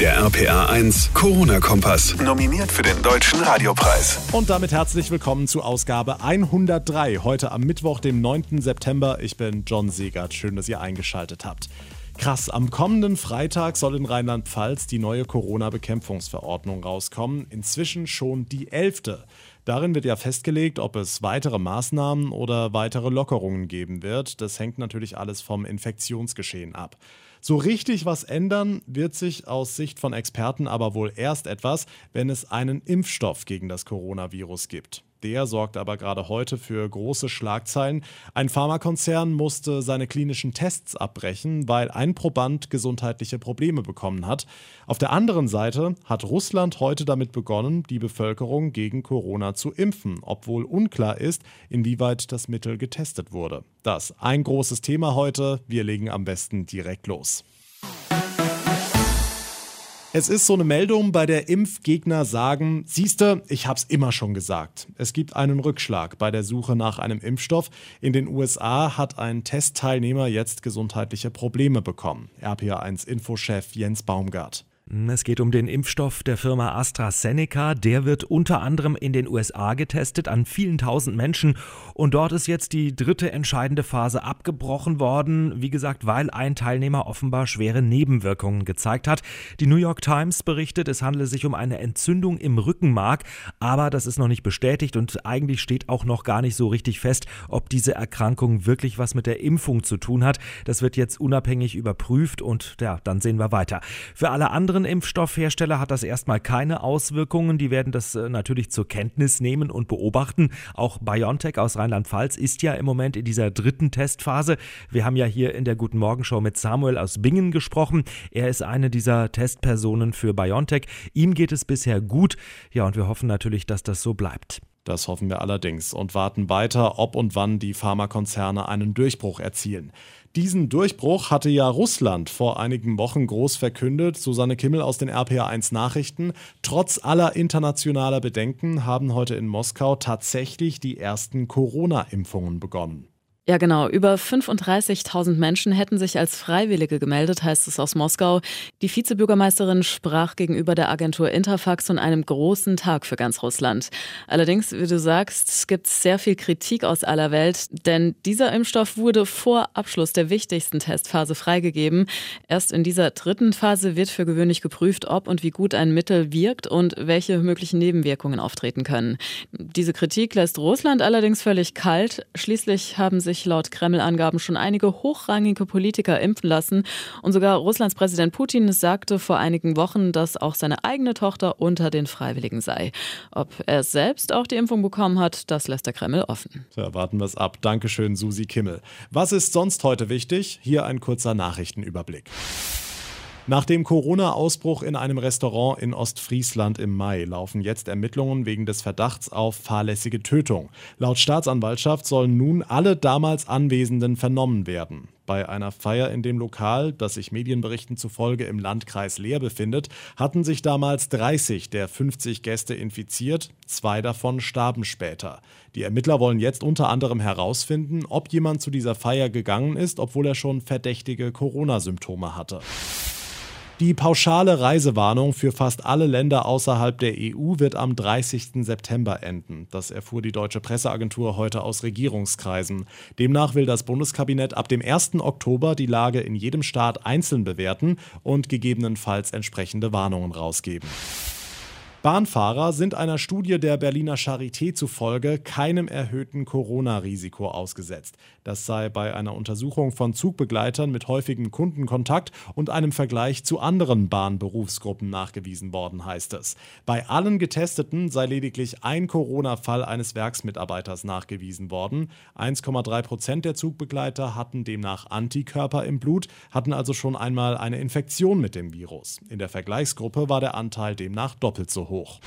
Der RPA 1 Corona-Kompass. Nominiert für den Deutschen Radiopreis. Und damit herzlich willkommen zu Ausgabe 103. Heute am Mittwoch, dem 9. September. Ich bin John Segert. Schön, dass ihr eingeschaltet habt. Krass, am kommenden Freitag soll in Rheinland-Pfalz die neue Corona-Bekämpfungsverordnung rauskommen. Inzwischen schon die elfte. Darin wird ja festgelegt, ob es weitere Maßnahmen oder weitere Lockerungen geben wird. Das hängt natürlich alles vom Infektionsgeschehen ab. So richtig was ändern wird sich aus Sicht von Experten aber wohl erst etwas, wenn es einen Impfstoff gegen das Coronavirus gibt. Der sorgt aber gerade heute für große Schlagzeilen. Ein Pharmakonzern musste seine klinischen Tests abbrechen, weil ein Proband gesundheitliche Probleme bekommen hat. Auf der anderen Seite hat Russland heute damit begonnen, die Bevölkerung gegen Corona zu impfen, obwohl unklar ist, inwieweit das Mittel getestet wurde. Das ein großes Thema heute. Wir legen am besten direkt los. Es ist so eine Meldung, bei der Impfgegner sagen, siehste, ich hab's immer schon gesagt. Es gibt einen Rückschlag bei der Suche nach einem Impfstoff. In den USA hat ein Testteilnehmer jetzt gesundheitliche Probleme bekommen. RPA1 Infochef Jens Baumgart. Es geht um den Impfstoff der Firma AstraZeneca. Der wird unter anderem in den USA getestet an vielen tausend Menschen. Und dort ist jetzt die dritte entscheidende Phase abgebrochen worden. Wie gesagt, weil ein Teilnehmer offenbar schwere Nebenwirkungen gezeigt hat. Die New York Times berichtet, es handele sich um eine Entzündung im Rückenmark. Aber das ist noch nicht bestätigt und eigentlich steht auch noch gar nicht so richtig fest, ob diese Erkrankung wirklich was mit der Impfung zu tun hat. Das wird jetzt unabhängig überprüft und ja, dann sehen wir weiter. Für alle anderen anderen Impfstoffhersteller hat das erstmal keine Auswirkungen. Die werden das äh, natürlich zur Kenntnis nehmen und beobachten. Auch BioNTech aus Rheinland-Pfalz ist ja im Moment in dieser dritten Testphase. Wir haben ja hier in der Guten Morgen Show mit Samuel aus Bingen gesprochen. Er ist eine dieser Testpersonen für BioNTech. Ihm geht es bisher gut. Ja, und wir hoffen natürlich, dass das so bleibt. Das hoffen wir allerdings und warten weiter, ob und wann die Pharmakonzerne einen Durchbruch erzielen. Diesen Durchbruch hatte ja Russland vor einigen Wochen groß verkündet. Susanne Kimmel aus den RPA1 Nachrichten. Trotz aller internationaler Bedenken haben heute in Moskau tatsächlich die ersten Corona-Impfungen begonnen. Ja, genau. Über 35.000 Menschen hätten sich als Freiwillige gemeldet, heißt es aus Moskau. Die Vizebürgermeisterin sprach gegenüber der Agentur Interfax von einem großen Tag für ganz Russland. Allerdings, wie du sagst, gibt es sehr viel Kritik aus aller Welt, denn dieser Impfstoff wurde vor Abschluss der wichtigsten Testphase freigegeben. Erst in dieser dritten Phase wird für gewöhnlich geprüft, ob und wie gut ein Mittel wirkt und welche möglichen Nebenwirkungen auftreten können. Diese Kritik lässt Russland allerdings völlig kalt. Schließlich haben sich sich laut Kreml-Angaben schon einige hochrangige Politiker impfen lassen. Und sogar Russlands Präsident Putin sagte vor einigen Wochen, dass auch seine eigene Tochter unter den Freiwilligen sei. Ob er selbst auch die Impfung bekommen hat, das lässt der Kreml offen. So, warten wir es ab. Dankeschön, Susi Kimmel. Was ist sonst heute wichtig? Hier ein kurzer Nachrichtenüberblick. Nach dem Corona-Ausbruch in einem Restaurant in Ostfriesland im Mai laufen jetzt Ermittlungen wegen des Verdachts auf fahrlässige Tötung. Laut Staatsanwaltschaft sollen nun alle damals Anwesenden vernommen werden. Bei einer Feier in dem Lokal, das sich Medienberichten zufolge im Landkreis Leer befindet, hatten sich damals 30 der 50 Gäste infiziert, zwei davon starben später. Die Ermittler wollen jetzt unter anderem herausfinden, ob jemand zu dieser Feier gegangen ist, obwohl er schon verdächtige Corona-Symptome hatte. Die pauschale Reisewarnung für fast alle Länder außerhalb der EU wird am 30. September enden. Das erfuhr die deutsche Presseagentur heute aus Regierungskreisen. Demnach will das Bundeskabinett ab dem 1. Oktober die Lage in jedem Staat einzeln bewerten und gegebenenfalls entsprechende Warnungen rausgeben. Bahnfahrer sind einer Studie der Berliner Charité zufolge keinem erhöhten Corona-Risiko ausgesetzt. Das sei bei einer Untersuchung von Zugbegleitern mit häufigem Kundenkontakt und einem Vergleich zu anderen Bahnberufsgruppen nachgewiesen worden, heißt es. Bei allen Getesteten sei lediglich ein Corona-Fall eines Werksmitarbeiters nachgewiesen worden. 1,3 Prozent der Zugbegleiter hatten demnach Antikörper im Blut, hatten also schon einmal eine Infektion mit dem Virus. In der Vergleichsgruppe war der Anteil demnach doppelt so hoch hoch.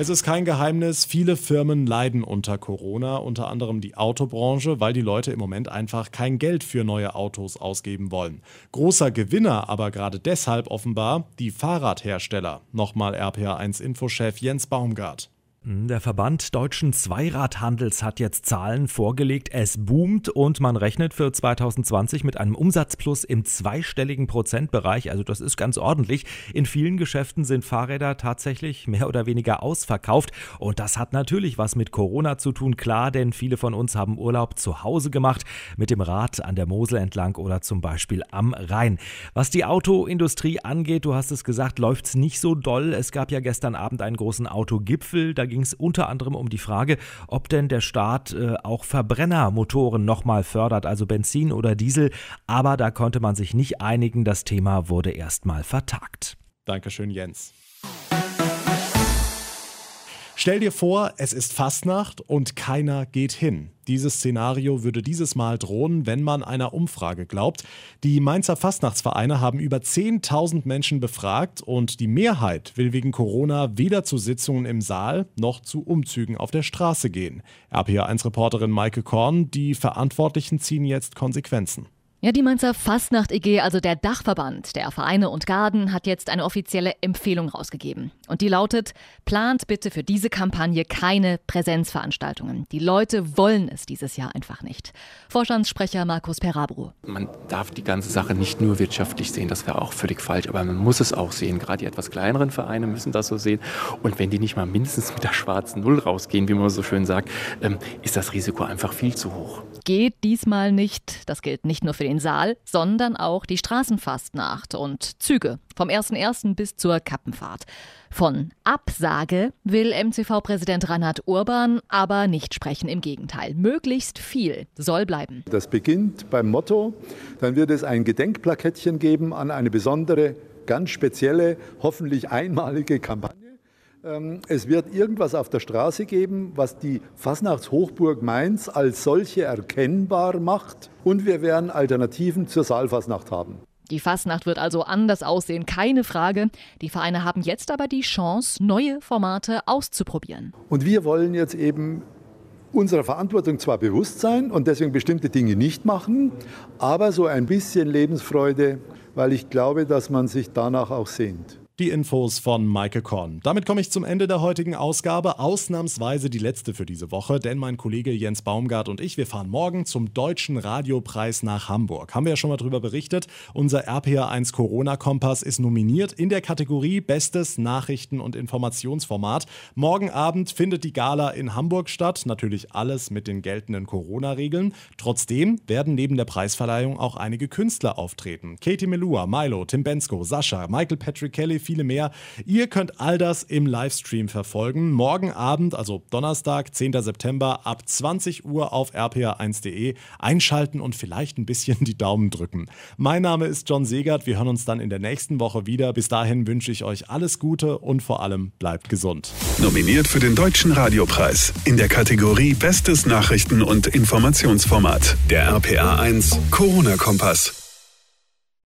Es ist kein Geheimnis, viele Firmen leiden unter Corona, unter anderem die Autobranche, weil die Leute im Moment einfach kein Geld für neue Autos ausgeben wollen. Großer Gewinner aber gerade deshalb offenbar die Fahrradhersteller. Nochmal RPA1 Infochef Jens Baumgart. Hm, der Verband Deutschen Zweiradhandels hat jetzt Zahlen vorgelegt. Es boomt und man rechnet für 2020 mit einem Umsatzplus im zweistelligen Prozentbereich. Also das ist ganz ordentlich. In vielen Geschäften sind Fahrräder tatsächlich mehr oder weniger ausverkauft. Und das hat natürlich was mit Corona zu tun, klar, denn viele von uns haben Urlaub zu Hause gemacht, mit dem Rad an der Mosel entlang oder zum Beispiel am Rhein. Was die Autoindustrie angeht, du hast es gesagt, läuft es nicht so doll. Es gab ja gestern Abend einen großen Autogipfel. Da ging es unter anderem um die Frage, ob denn der Staat äh, auch Verbrennermotoren nochmal fördert, also Benzin oder Diesel. Aber da konnte man sich nicht einigen. Das Thema wurde erstmal vertagt. Dankeschön, Jens. Stell dir vor, es ist Fastnacht und keiner geht hin. Dieses Szenario würde dieses Mal drohen, wenn man einer Umfrage glaubt. Die Mainzer Fastnachtsvereine haben über 10.000 Menschen befragt und die Mehrheit will wegen Corona weder zu Sitzungen im Saal noch zu Umzügen auf der Straße gehen. RPA1-Reporterin Maike Korn, die Verantwortlichen ziehen jetzt Konsequenzen. Ja, die Mainzer Fastnacht EG, also der Dachverband der Vereine und Garden, hat jetzt eine offizielle Empfehlung rausgegeben. Und die lautet, plant bitte für diese Kampagne keine Präsenzveranstaltungen. Die Leute wollen es dieses Jahr einfach nicht. Vorstandssprecher Markus Perabro. Man darf die ganze Sache nicht nur wirtschaftlich sehen, das wäre auch völlig falsch, aber man muss es auch sehen. Gerade die etwas kleineren Vereine müssen das so sehen. Und wenn die nicht mal mindestens mit der schwarzen Null rausgehen, wie man so schön sagt, ähm, ist das Risiko einfach viel zu hoch. Geht diesmal nicht. Das gilt nicht nur für den Saal, sondern auch die Straßenfastnacht und Züge vom 1.1. bis zur Kappenfahrt. Von Absage will MCV-Präsident Reinhard Urban aber nicht sprechen. Im Gegenteil, möglichst viel soll bleiben. Das beginnt beim Motto. Dann wird es ein Gedenkplakettchen geben an eine besondere, ganz spezielle, hoffentlich einmalige Kampagne. Ähm, es wird irgendwas auf der Straße geben, was die Fasnachtshochburg Mainz als solche erkennbar macht. Und wir werden Alternativen zur Saalfasnacht haben. Die Fasnacht wird also anders aussehen, keine Frage. Die Vereine haben jetzt aber die Chance, neue Formate auszuprobieren. Und wir wollen jetzt eben unserer Verantwortung zwar bewusst sein und deswegen bestimmte Dinge nicht machen, aber so ein bisschen Lebensfreude, weil ich glaube, dass man sich danach auch sehnt. Die Infos von Maike Korn. Damit komme ich zum Ende der heutigen Ausgabe. Ausnahmsweise die letzte für diese Woche, denn mein Kollege Jens Baumgart und ich, wir fahren morgen zum Deutschen Radiopreis nach Hamburg. Haben wir ja schon mal drüber berichtet. Unser RPA1 Corona-Kompass ist nominiert in der Kategorie Bestes Nachrichten- und Informationsformat. Morgen Abend findet die Gala in Hamburg statt. Natürlich alles mit den geltenden Corona-Regeln. Trotzdem werden neben der Preisverleihung auch einige Künstler auftreten. Katie Melua, Milo, Tim Bensko, Sascha, Michael Patrick Kelly, viele mehr. Ihr könnt all das im Livestream verfolgen. Morgen Abend, also Donnerstag, 10. September, ab 20 Uhr auf rpa1.de einschalten und vielleicht ein bisschen die Daumen drücken. Mein Name ist John Segert. Wir hören uns dann in der nächsten Woche wieder. Bis dahin wünsche ich euch alles Gute und vor allem bleibt gesund. Nominiert für den Deutschen Radiopreis in der Kategorie Bestes Nachrichten- und Informationsformat. Der RPA 1 Corona-Kompass.